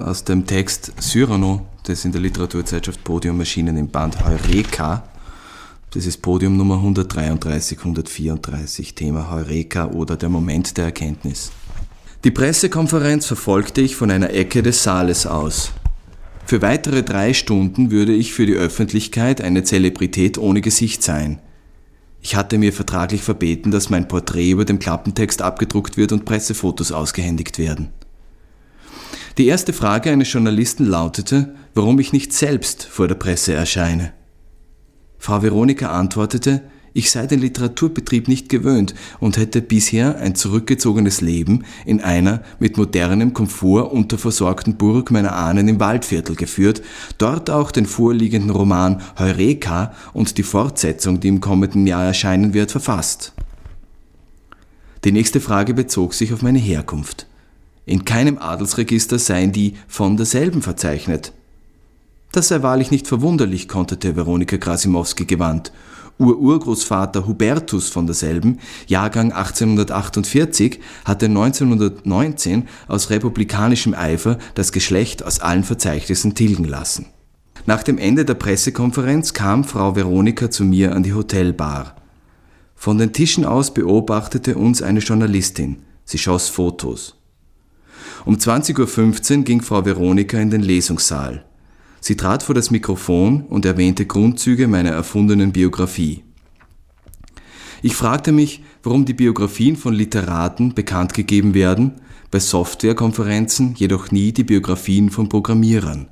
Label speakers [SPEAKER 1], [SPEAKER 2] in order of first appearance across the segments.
[SPEAKER 1] aus dem Text Cyrano, das in der Literaturzeitschrift Podium erschienen im Band Heureka. Das ist Podium Nummer 133, 134, Thema Heureka oder der Moment der Erkenntnis. Die Pressekonferenz verfolgte ich von einer Ecke des Saales aus. Für weitere drei Stunden würde ich für die Öffentlichkeit eine Zelebrität ohne Gesicht sein. Ich hatte mir vertraglich verbeten, dass mein Porträt über dem Klappentext abgedruckt wird und Pressefotos ausgehändigt werden. Die erste Frage eines Journalisten lautete, warum ich nicht selbst vor der Presse erscheine. Frau Veronika antwortete, ich sei den Literaturbetrieb nicht gewöhnt und hätte bisher ein zurückgezogenes Leben in einer mit modernem Komfort unterversorgten Burg meiner Ahnen im Waldviertel geführt, dort auch den vorliegenden Roman Heureka und die Fortsetzung, die im kommenden Jahr erscheinen wird, verfasst. Die nächste Frage bezog sich auf meine Herkunft. In keinem Adelsregister seien die von derselben verzeichnet. Das sei wahrlich nicht verwunderlich, konterte Veronika Krasimowski gewandt Ururgroßvater Hubertus von derselben, Jahrgang 1848, hatte 1919 aus republikanischem Eifer das Geschlecht aus allen Verzeichnissen tilgen lassen. Nach dem Ende der Pressekonferenz kam Frau Veronika zu mir an die Hotelbar. Von den Tischen aus beobachtete uns eine Journalistin. Sie schoss Fotos. Um 20.15 Uhr ging Frau Veronika in den Lesungssaal. Sie trat vor das Mikrofon und erwähnte Grundzüge meiner erfundenen Biografie. Ich fragte mich, warum die Biografien von Literaten bekannt gegeben werden, bei Softwarekonferenzen jedoch nie die Biografien von Programmierern.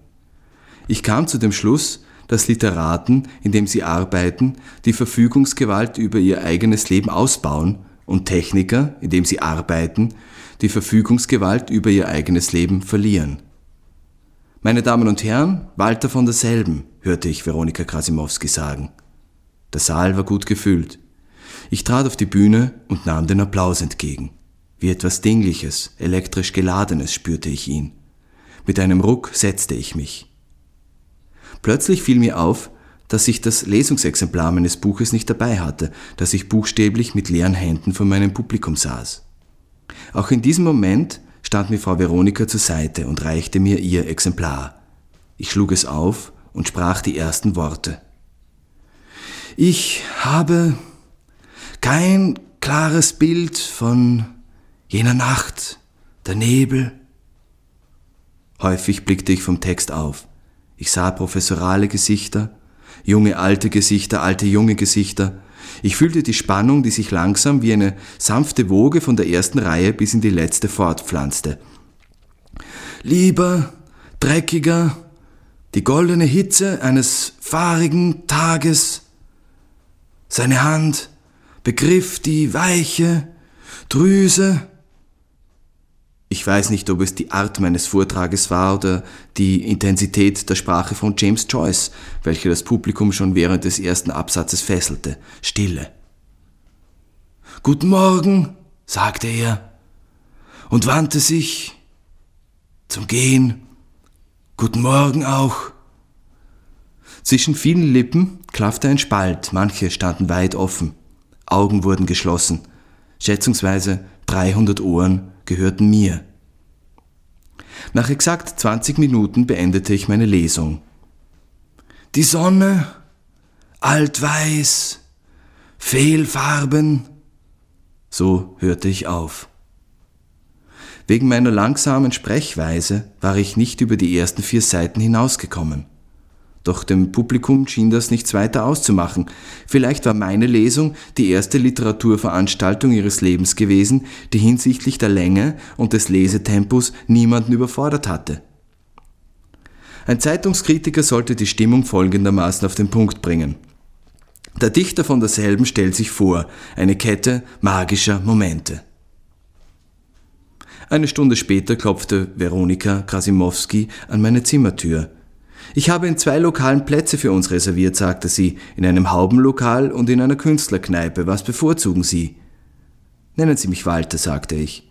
[SPEAKER 1] Ich kam zu dem Schluss, dass Literaten, indem sie arbeiten, die Verfügungsgewalt über ihr eigenes Leben ausbauen und Techniker, indem sie arbeiten, die Verfügungsgewalt über ihr eigenes Leben verlieren. Meine Damen und Herren, Walter von derselben, hörte ich Veronika Krasimowski sagen. Der Saal war gut gefüllt. Ich trat auf die Bühne und nahm den Applaus entgegen. Wie etwas Dingliches, elektrisch Geladenes spürte ich ihn. Mit einem Ruck setzte ich mich. Plötzlich fiel mir auf, dass ich das Lesungsexemplar meines Buches nicht dabei hatte, dass ich buchstäblich mit leeren Händen vor meinem Publikum saß. Auch in diesem Moment stand mir Frau Veronika zur Seite und reichte mir ihr Exemplar. Ich schlug es auf und sprach die ersten Worte. Ich habe kein klares Bild von jener Nacht, der Nebel. Häufig blickte ich vom Text auf. Ich sah professorale Gesichter, junge alte Gesichter, alte junge Gesichter, ich fühlte die Spannung, die sich langsam wie eine sanfte Woge von der ersten Reihe bis in die letzte fortpflanzte. Lieber, dreckiger, die goldene Hitze eines fahrigen Tages. Seine Hand begriff die weiche Drüse ich weiß nicht, ob es die Art meines Vortrages war oder die Intensität der Sprache von James Joyce, welche das Publikum schon während des ersten Absatzes fesselte. Stille. Guten Morgen, sagte er und wandte sich zum Gehen. Guten Morgen auch. Zwischen vielen Lippen klaffte ein Spalt, manche standen weit offen, Augen wurden geschlossen, schätzungsweise 300 Ohren gehörten mir. Nach exakt 20 Minuten beendete ich meine Lesung. Die Sonne, altweiß, Fehlfarben, so hörte ich auf. Wegen meiner langsamen Sprechweise war ich nicht über die ersten vier Seiten hinausgekommen. Doch dem Publikum schien das nichts weiter auszumachen. Vielleicht war meine Lesung die erste Literaturveranstaltung ihres Lebens gewesen, die hinsichtlich der Länge und des Lesetempos niemanden überfordert hatte. Ein Zeitungskritiker sollte die Stimmung folgendermaßen auf den Punkt bringen. Der Dichter von derselben stellt sich vor, eine Kette magischer Momente. Eine Stunde später klopfte Veronika Krasimowski an meine Zimmertür. Ich habe in zwei lokalen Plätze für uns reserviert, sagte sie, in einem Haubenlokal und in einer Künstlerkneipe. Was bevorzugen Sie? Nennen Sie mich Walter, sagte ich.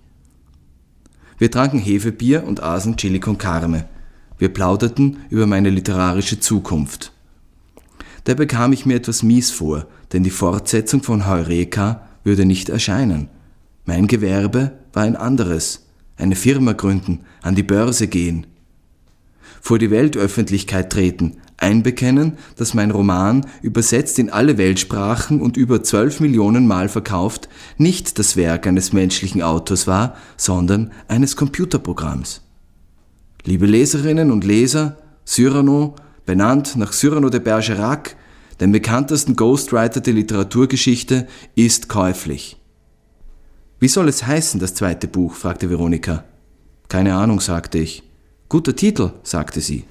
[SPEAKER 1] Wir tranken Hefebier und aßen Chili con Carme. Wir plauderten über meine literarische Zukunft. Da bekam ich mir etwas mies vor, denn die Fortsetzung von Heureka würde nicht erscheinen. Mein Gewerbe war ein anderes. Eine Firma gründen, an die Börse gehen. Vor die Weltöffentlichkeit treten, einbekennen, dass mein Roman, übersetzt in alle Weltsprachen und über 12 Millionen Mal verkauft, nicht das Werk eines menschlichen Autors war, sondern eines Computerprogramms. Liebe Leserinnen und Leser, Cyrano, benannt nach Cyrano de Bergerac, dem bekanntesten Ghostwriter der Literaturgeschichte, ist käuflich. Wie soll es heißen, das zweite Buch? fragte Veronika. Keine Ahnung, sagte ich. Guter Titel, sagte sie.